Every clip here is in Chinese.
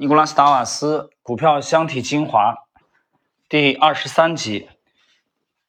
尼古拉斯·达瓦斯股票箱体精华第二十三集，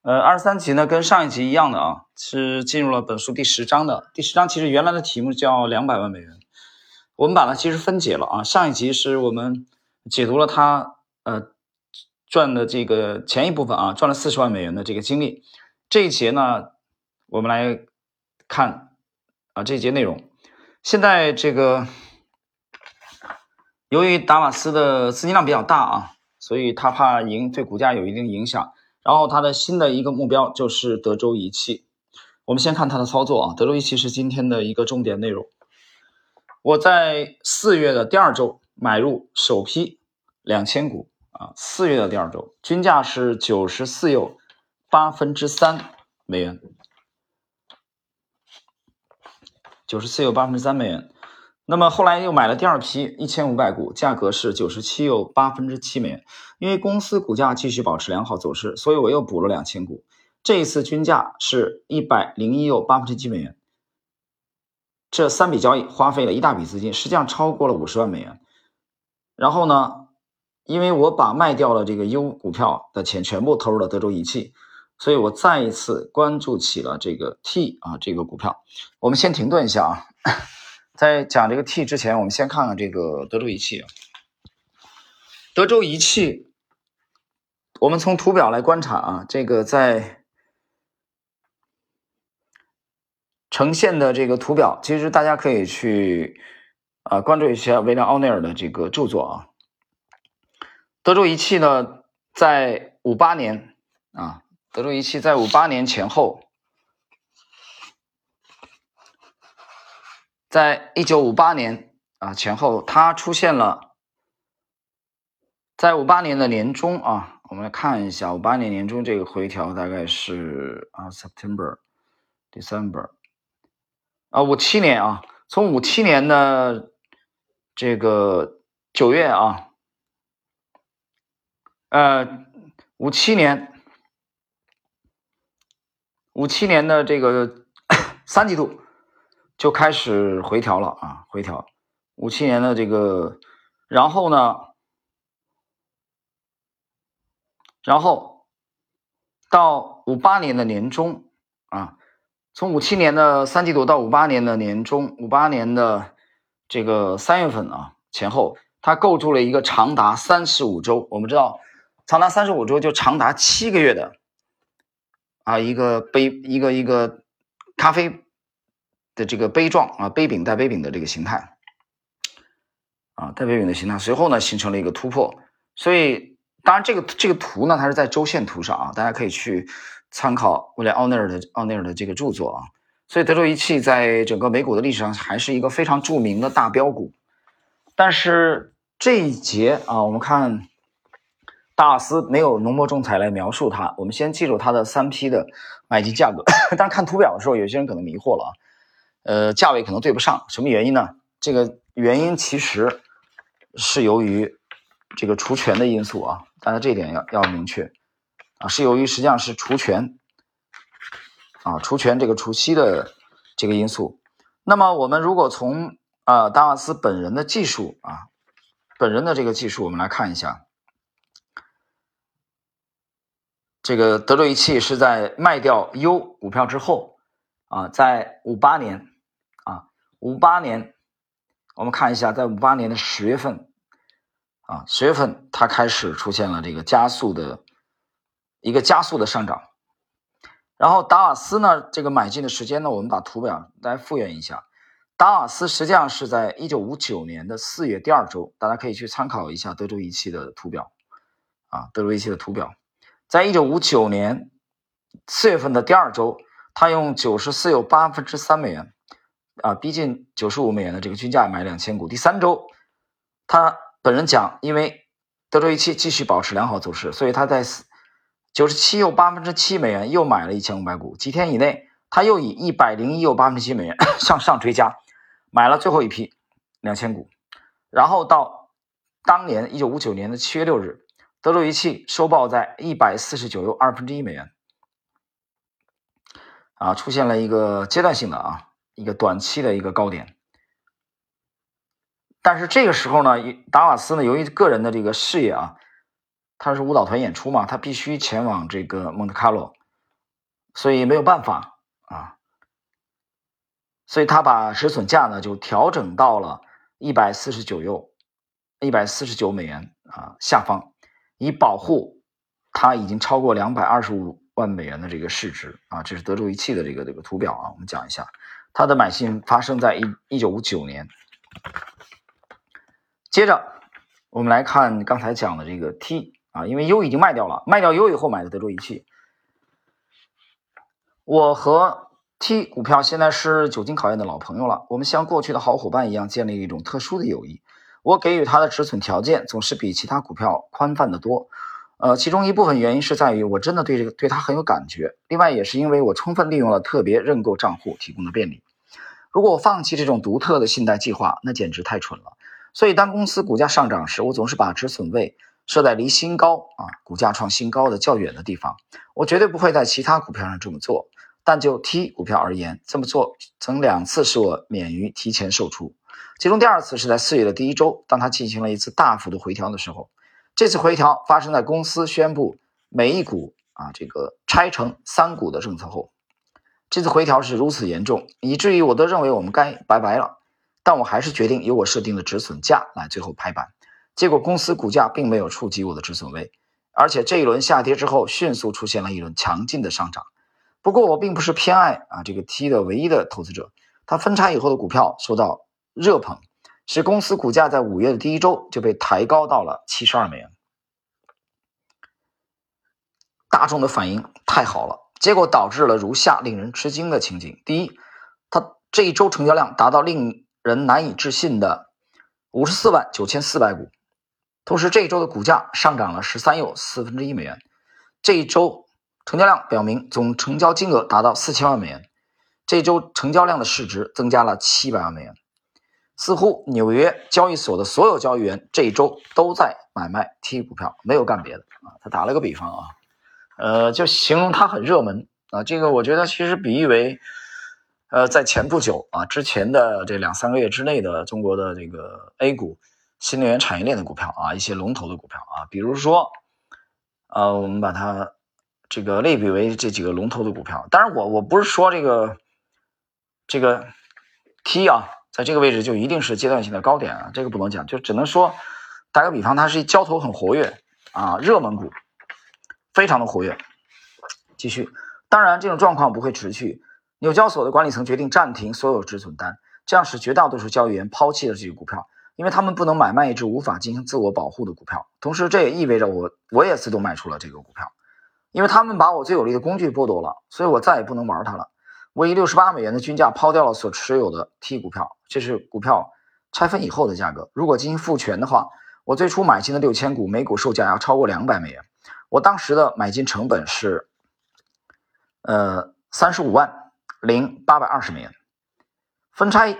呃，二十三集呢跟上一集一样的啊，是进入了本书第十章的。第十章其实原来的题目叫两百万美元，我们把它其实分解了啊。上一集是我们解读了他呃赚的这个前一部分啊，赚了四十万美元的这个经历。这一节呢，我们来看啊这一节内容。现在这个。由于达瓦斯的资金量比较大啊，所以他怕影对股价有一定影响。然后他的新的一个目标就是德州仪器。我们先看他的操作啊，德州仪器是今天的一个重点内容。我在四月的第二周买入首批两千股啊，四月的第二周均价是九十四又八分之三美元，九十四又八分之三美元。那么后来又买了第二批一千五百股，价格是九十七又八分之七美元。因为公司股价继续保持良好走势，所以我又补了两千股。这一次均价是一百零一又八分之七美元。这三笔交易花费了一大笔资金，实际上超过了五十万美元。然后呢，因为我把卖掉了这个 U 股票的钱全部投入了德州仪器，所以我再一次关注起了这个 T 啊这个股票。我们先停顿一下啊。在讲这个 T 之前，我们先看看这个德州仪器。德州仪器，我们从图表来观察啊，这个在呈现的这个图表，其实大家可以去啊关注一下威廉奥内尔的这个著作啊。德州仪器呢，在五八年啊，德州仪器在五八年前后。在一九五八年啊前后，它出现了。在五八年的年中啊，我们来看一下五八年年中这个回调大概是啊 September December 啊五七年啊，从五七年的这个九月啊，呃五七年五七年的这个 三季度。就开始回调了啊，回调五七年的这个，然后呢，然后到五八年的年中啊，从五七年的三季度到五八年的年中，五八年的这个三月份啊前后，它构筑了一个长达三十五周，我们知道长达三十五周就长达七个月的啊一个杯一个一个咖啡。的这个杯状啊，杯柄带杯柄的这个形态啊，带杯柄的形态，随后呢形成了一个突破。所以，当然这个这个图呢，它是在周线图上啊，大家可以去参考威廉奥内尔的奥内尔的这个著作啊。所以，德州仪器在整个美股的历史上还是一个非常著名的大标股。但是这一节啊，我们看达尔斯没有浓墨重彩来描述它，我们先记住它的三批的买进价格。但看图表的时候，有些人可能迷惑了啊。呃，价位可能对不上，什么原因呢？这个原因其实是由于这个除权的因素啊，大家这一点要要明确啊，是由于实际上是除权啊，除权这个除息的这个因素。那么我们如果从啊达瓦斯本人的技术啊，本人的这个技术，我们来看一下，这个德州仪器是在卖掉 U 股票之后啊，在五八年。五八年，我们看一下，在五八年的十月份，啊，十月份它开始出现了这个加速的一个加速的上涨。然后达瓦斯呢，这个买进的时间呢，我们把图表大家复原一下。达瓦斯实际上是在一九五九年的四月第二周，大家可以去参考一下德州仪器的图表，啊，德州仪器的图表，在一九五九年四月份的第二周，他用九十四又八分之三美元。啊，逼近九十五美元的这个均价买两千股。第三周，他本人讲，因为德州仪器继续保持良好走势，所以他在九十七又八分之七美元又买了一千五百股。几天以内，他又以一百零一又八分之七美元向上追加，买了最后一批两千股。然后到当年一九五九年的七月六日，德州仪器收报在一百四十九又二分之一美元，啊，出现了一个阶段性的啊。一个短期的一个高点，但是这个时候呢，达瓦斯呢，由于个人的这个事业啊，他是舞蹈团演出嘛，他必须前往这个蒙特卡洛，所以没有办法啊，所以他把止损价呢就调整到了一百四十九右，一百四十九美元啊下方，以保护他已经超过两百二十五万美元的这个市值啊，这是德州仪器的这个这个图表啊，我们讲一下，它的买进发生在一一九五九年。接着，我们来看刚才讲的这个 T 啊，因为 U 已经卖掉了，卖掉 U 以后买的德州仪器。我和 T 股票现在是久经考验的老朋友了，我们像过去的好伙伴一样建立一种特殊的友谊。我给予他的止损条件总是比其他股票宽泛的多，呃，其中一部分原因是在于我真的对这个对他很有感觉，另外也是因为我充分利用了特别认购账户提供的便利。如果我放弃这种独特的信贷计划，那简直太蠢了。所以，当公司股价上涨时，我总是把止损位设在离新高啊，股价创新高的较远的地方。我绝对不会在其他股票上这么做。但就 T 股票而言，这么做曾两次使我免于提前售出。其中第二次是在四月的第一周，当它进行了一次大幅度回调的时候。这次回调发生在公司宣布每一股啊这个拆成三股的政策后。这次回调是如此严重，以至于我都认为我们该拜拜了。但我还是决定由我设定的止损价来最后拍板，结果公司股价并没有触及我的止损位，而且这一轮下跌之后迅速出现了一轮强劲的上涨。不过我并不是偏爱啊这个 T 的唯一的投资者，它分拆以后的股票受到热捧，使公司股价在五月的第一周就被抬高到了七十二美元。大众的反应太好了，结果导致了如下令人吃惊的情景：第一，它这一周成交量达到令人难以置信的五十四万九千四百股，同时这一周的股价上涨了十三又四分之一美元。这一周成交量表明总成交金额达到四千万美元，这周成交量的市值增加了七百万美元。似乎纽约交易所的所有交易员这一周都在买卖 T 股票，没有干别的啊。他打了个比方啊，呃，就形容它很热门啊。这个我觉得其实比喻为。呃，在前不久啊，之前的这两三个月之内的中国的这个 A 股新能源产业链的股票啊，一些龙头的股票啊，比如说，呃，我们把它这个类比为这几个龙头的股票。当然，我我不是说这个这个 T 啊，在这个位置就一定是阶段性的高点啊，这个不能讲，就只能说打个比方，它是交投很活跃啊，热门股非常的活跃。继续，当然这种状况不会持续。纽交所的管理层决定暂停所有止损单，这样使绝大多数交易员抛弃了这些股票，因为他们不能买卖一只无法进行自我保护的股票。同时，这也意味着我我也自动卖出了这个股票，因为他们把我最有力的工具剥夺了，所以我再也不能玩它了。我以六十八美元的均价抛掉了所持有的 T 股票，这是股票拆分以后的价格。如果进行复权的话，我最初买进的六千股每股售价要超过两百美元。我当时的买进成本是，呃，三十五万。零八百二十美元，分拆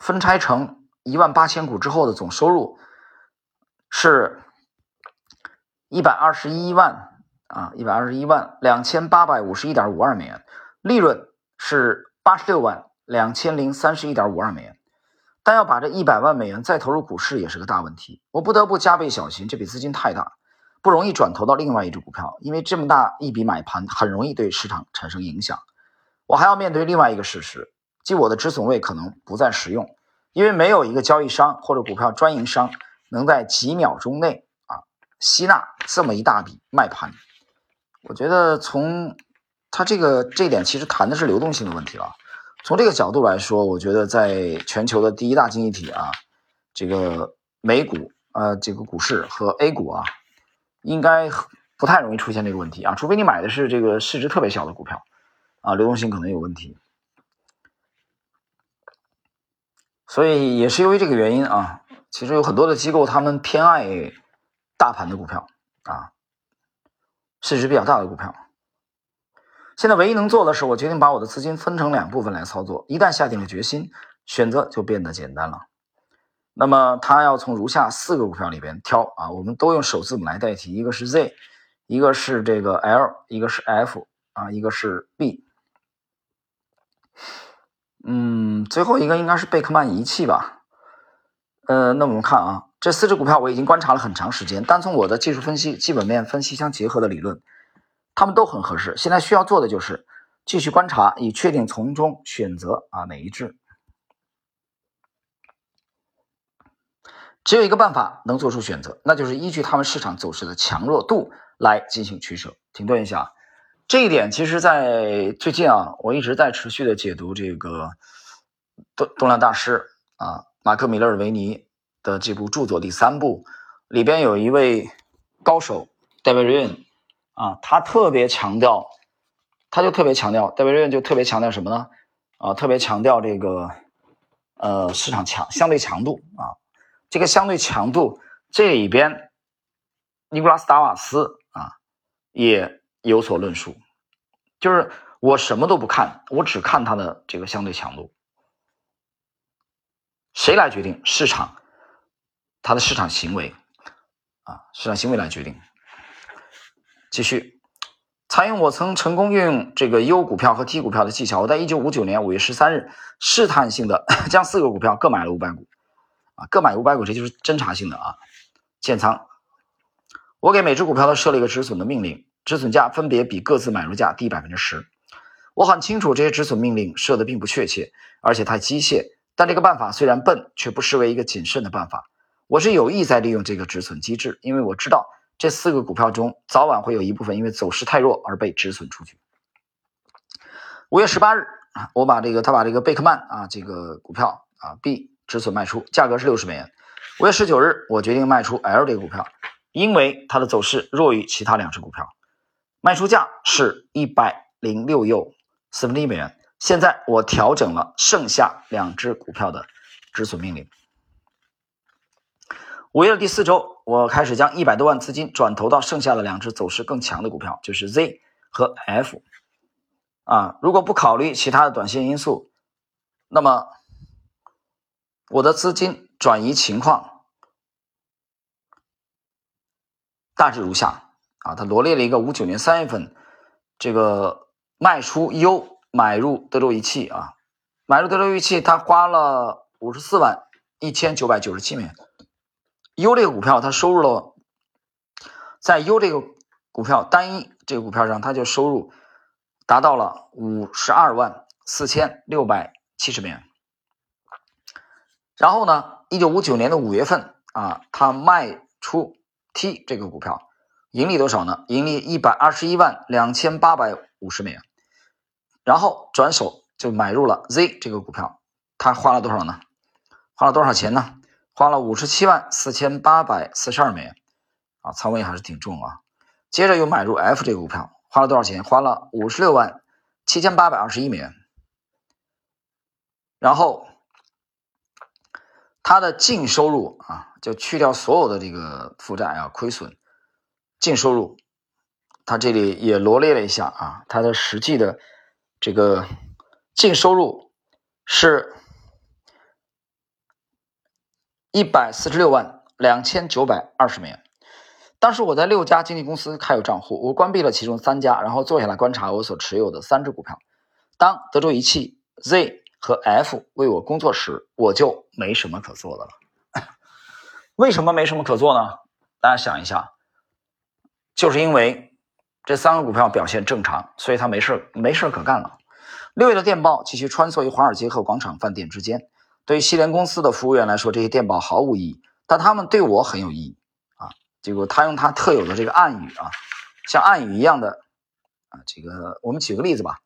分拆成一万八千股之后的总收入是一百二十一万啊，一百二十一万两千八百五十一点五二美元，利润是八十六万两千零三十一点五二美元。但要把这一百万美元再投入股市也是个大问题，我不得不加倍小心，这笔资金太大，不容易转投到另外一只股票，因为这么大一笔买盘很容易对市场产生影响。我还要面对另外一个事实，即我的止损位可能不再实用，因为没有一个交易商或者股票专营商能在几秒钟内啊吸纳这么一大笔卖盘。我觉得从它这个这一点其实谈的是流动性的问题了。从这个角度来说，我觉得在全球的第一大经济体啊，这个美股啊，这个股市和 A 股啊，应该不太容易出现这个问题啊，除非你买的是这个市值特别小的股票。啊，流动性可能有问题，所以也是由于这个原因啊。其实有很多的机构，他们偏爱大盘的股票啊，市值比较大的股票。现在唯一能做的是，我决定把我的资金分成两部分来操作。一旦下定了决心，选择就变得简单了。那么，他要从如下四个股票里边挑啊，我们都用首字母来代替，一个是 Z，一个是这个 L，一个是 F 啊，一个是 B。嗯，最后一个应该是贝克曼仪器吧？呃，那我们看啊，这四只股票我已经观察了很长时间，单从我的技术分析、基本面分析相结合的理论，他们都很合适。现在需要做的就是继续观察，以确定从中选择啊哪一只。只有一个办法能做出选择，那就是依据他们市场走势的强弱度来进行取舍。停顿一下，这一点其实，在最近啊，我一直在持续的解读这个动动量大师啊，马克·米勒尔维尼的这部著作第三部里边有一位高手 David Ryan 啊，他特别强调，他就特别强调 David Ryan 就特别强调什么呢？啊，特别强调这个呃市场强相对强度啊。这个相对强度，这里边，尼古拉斯达瓦斯啊也有所论述，就是我什么都不看，我只看它的这个相对强度。谁来决定市场？它的市场行为啊，市场行为来决定。继续，采用我曾成功运用这个 U 股票和 T 股票的技巧，我在一九五九年五月十三日试探性的 将四个股票各买了五百股。啊，各买五百股，这就是侦查性的啊，建仓。我给每只股票都设了一个止损的命令，止损价分别比各自买入价低百分之十。我很清楚这些止损命令设的并不确切，而且太机械。但这个办法虽然笨，却不失为一个谨慎的办法。我是有意在利用这个止损机制，因为我知道这四个股票中早晚会有一部分因为走势太弱而被止损出去。五月十八日，我把这个他把这个贝克曼啊这个股票啊 B。止损卖出，价格是六十美元。五月十九日，我决定卖出 L 这个股票，因为它的走势弱于其他两只股票。卖出价是一百零六又四分之一美元。现在我调整了剩下两只股票的止损命令。五月的第四周，我开始将一百多万资金转投到剩下的两只走势更强的股票，就是 Z 和 F。啊，如果不考虑其他的短线因素，那么。我的资金转移情况大致如下啊，他罗列了一个五九年三月份这个卖出 U 买入德州仪器啊，买入德州仪器，他花了五十四万一千九百九十七美元。U 这个股票，它收入了在 U 这个股票单一这个股票上，它就收入达到了五十二万四千六百七十美元。然后呢？一九五九年的五月份啊，他卖出 T 这个股票，盈利多少呢？盈利一百二十一万两千八百五十美元。然后转手就买入了 Z 这个股票，他花了多少呢？花了多少钱呢？花了五十七万四千八百四十二美元啊，仓位还是挺重啊。接着又买入 F 这个股票，花了多少钱？花了五十六万七千八百二十一美元。然后。它的净收入啊，就去掉所有的这个负债啊、亏损，净收入，它这里也罗列了一下啊，它的实际的这个净收入是一百四十六万两千九百二十美元。当时我在六家经纪公司开有账户，我关闭了其中三家，然后坐下来观察我所持有的三只股票。当德州仪器 Z。和 F 为我工作时，我就没什么可做的了。为什么没什么可做呢？大家想一下，就是因为这三个股票表现正常，所以他没事没事可干了。六月的电报继续穿梭于华尔街和广场饭店之间。对于西联公司的服务员来说，这些电报毫无意义，但他们对我很有意义啊。结果他用他特有的这个暗语啊，像暗语一样的啊，这个我们举个例子吧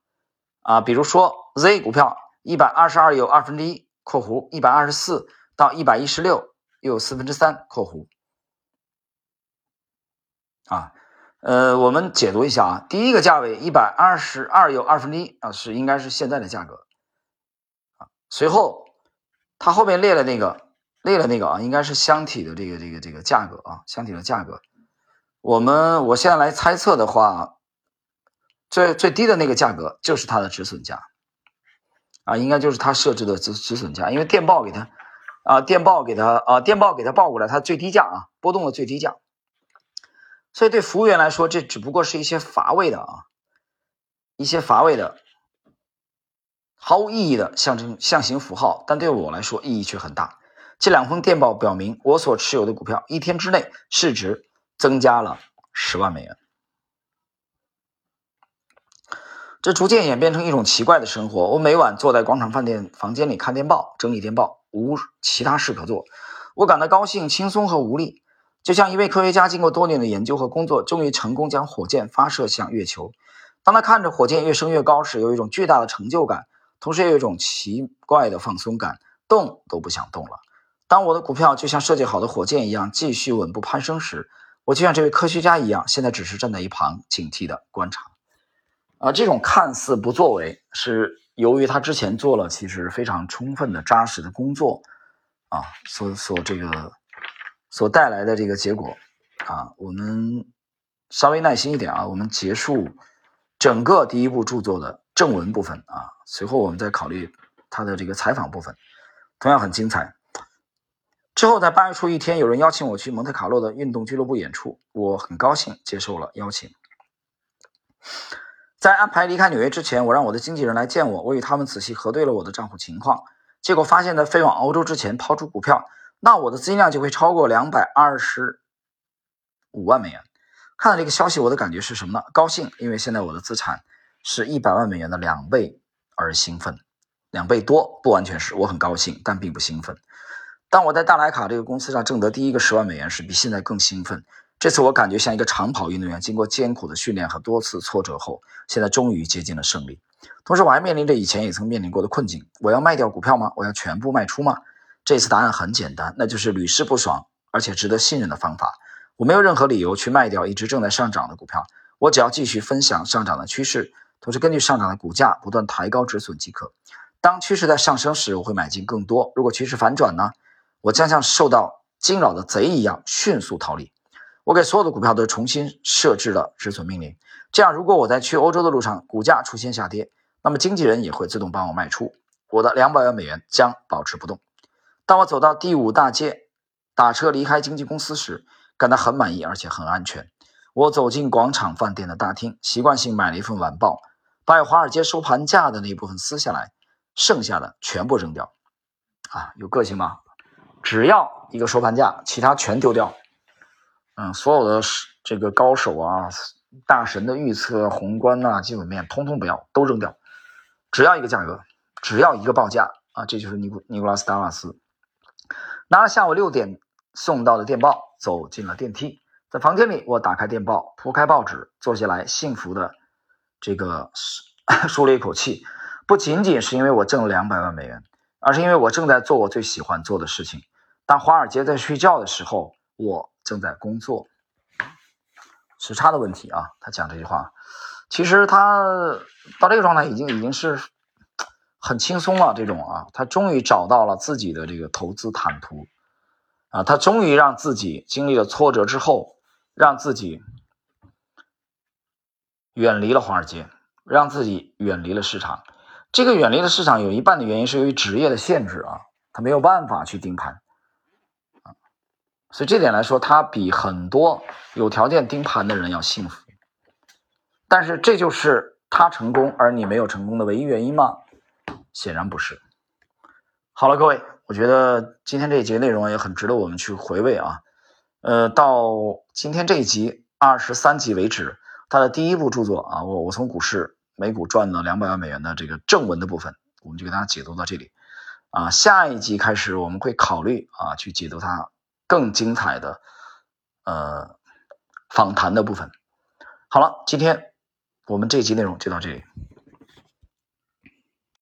啊，比如说 Z 股票。一百二十二有二分之一（括弧），一百二十四到一百一十六又有四分之三（括弧）。啊，呃，我们解读一下啊，第一个价位一百二十二有二分之一啊，是应该是现在的价格啊。随后他后面列了那个列了那个啊，应该是箱体的这个这个这个价格啊，箱体的价格。我们我现在来猜测的话，最最低的那个价格就是它的止损价。啊，应该就是他设置的止止损价，因为电报给他，啊，电报给他，啊，电报给他报过来，他最低价啊，波动的最低价。所以对服务员来说，这只不过是一些乏味的啊，一些乏味的、毫无意义的象征象形符号，但对我来说意义却很大。这两封电报表明，我所持有的股票一天之内市值增加了十万美元。这逐渐演变成一种奇怪的生活。我每晚坐在广场饭店房间里看电报，整理电报，无其他事可做。我感到高兴、轻松和无力，就像一位科学家经过多年的研究和工作，终于成功将火箭发射向月球。当他看着火箭越升越高时，有一种巨大的成就感，同时也有一种奇怪的放松感，动都不想动了。当我的股票就像设计好的火箭一样继续稳步攀升时，我就像这位科学家一样，现在只是站在一旁警惕地观察。啊，这种看似不作为，是由于他之前做了其实非常充分的、扎实的工作，啊，所所这个所带来的这个结果，啊，我们稍微耐心一点啊，我们结束整个第一部著作的正文部分啊，随后我们再考虑他的这个采访部分，同样很精彩。之后在八月初一天，有人邀请我去蒙特卡洛的运动俱乐部演出，我很高兴接受了邀请。在安排离开纽约之前，我让我的经纪人来见我。我与他们仔细核对了我的账户情况，结果发现，在飞往欧洲之前抛出股票，那我的资金量就会超过两百二十五万美元。看到这个消息，我的感觉是什么呢？高兴，因为现在我的资产是一百万美元的两倍而兴奋，两倍多不完全是，我很高兴，但并不兴奋。当我在大莱卡这个公司上挣得第一个十万美元时，比现在更兴奋。这次我感觉像一个长跑运动员，经过艰苦的训练和多次挫折后，现在终于接近了胜利。同时，我还面临着以前也曾面临过的困境：我要卖掉股票吗？我要全部卖出吗？这次答案很简单，那就是屡试不爽而且值得信任的方法。我没有任何理由去卖掉一只正在上涨的股票，我只要继续分享上涨的趋势，同时根据上涨的股价不断抬高止损即可。当趋势在上升时，我会买进更多；如果趋势反转呢？我将像受到惊扰的贼一样迅速逃离。我给所有的股票都重新设置了止损命令，这样如果我在去欧洲的路上股价出现下跌，那么经纪人也会自动帮我卖出，我的两百万美元将保持不动。当我走到第五大街打车离开经纪公司时，感到很满意而且很安全。我走进广场饭店的大厅，习惯性买了一份晚报，把华尔街收盘价的那一部分撕下来，剩下的全部扔掉。啊，有个性吗？只要一个收盘价，其他全丢掉。嗯，所有的这个高手啊、大神的预测、宏观呐、基本面，通通不要，都扔掉，只要一个价格，只要一个报价啊！这就是尼古尼古拉斯达瓦斯拿了下午六点送到的电报，走进了电梯，在房间里，我打开电报，铺开报纸，坐下来，幸福的这个 舒了一口气。不仅仅是因为我挣了两百万美元，而是因为我正在做我最喜欢做的事情。当华尔街在睡觉的时候，我。正在工作，时差的问题啊。他讲这句话，其实他到这个状态已经已经是很轻松了。这种啊，他终于找到了自己的这个投资坦途啊，他终于让自己经历了挫折之后，让自己远离了华尔街，让自己远离了市场。这个远离了市场有一半的原因是由于职业的限制啊，他没有办法去盯盘啊。所以这点来说，他比很多有条件盯盘的人要幸福。但是这就是他成功而你没有成功的唯一原因吗？显然不是。好了，各位，我觉得今天这一节内容也很值得我们去回味啊。呃，到今天这一集二十三集为止，他的第一部著作啊，我我从股市美股赚了两百万美元的这个正文的部分，我们就给大家解读到这里啊。下一集开始，我们会考虑啊去解读它。更精彩的，呃，访谈的部分。好了，今天我们这集内容就到这里。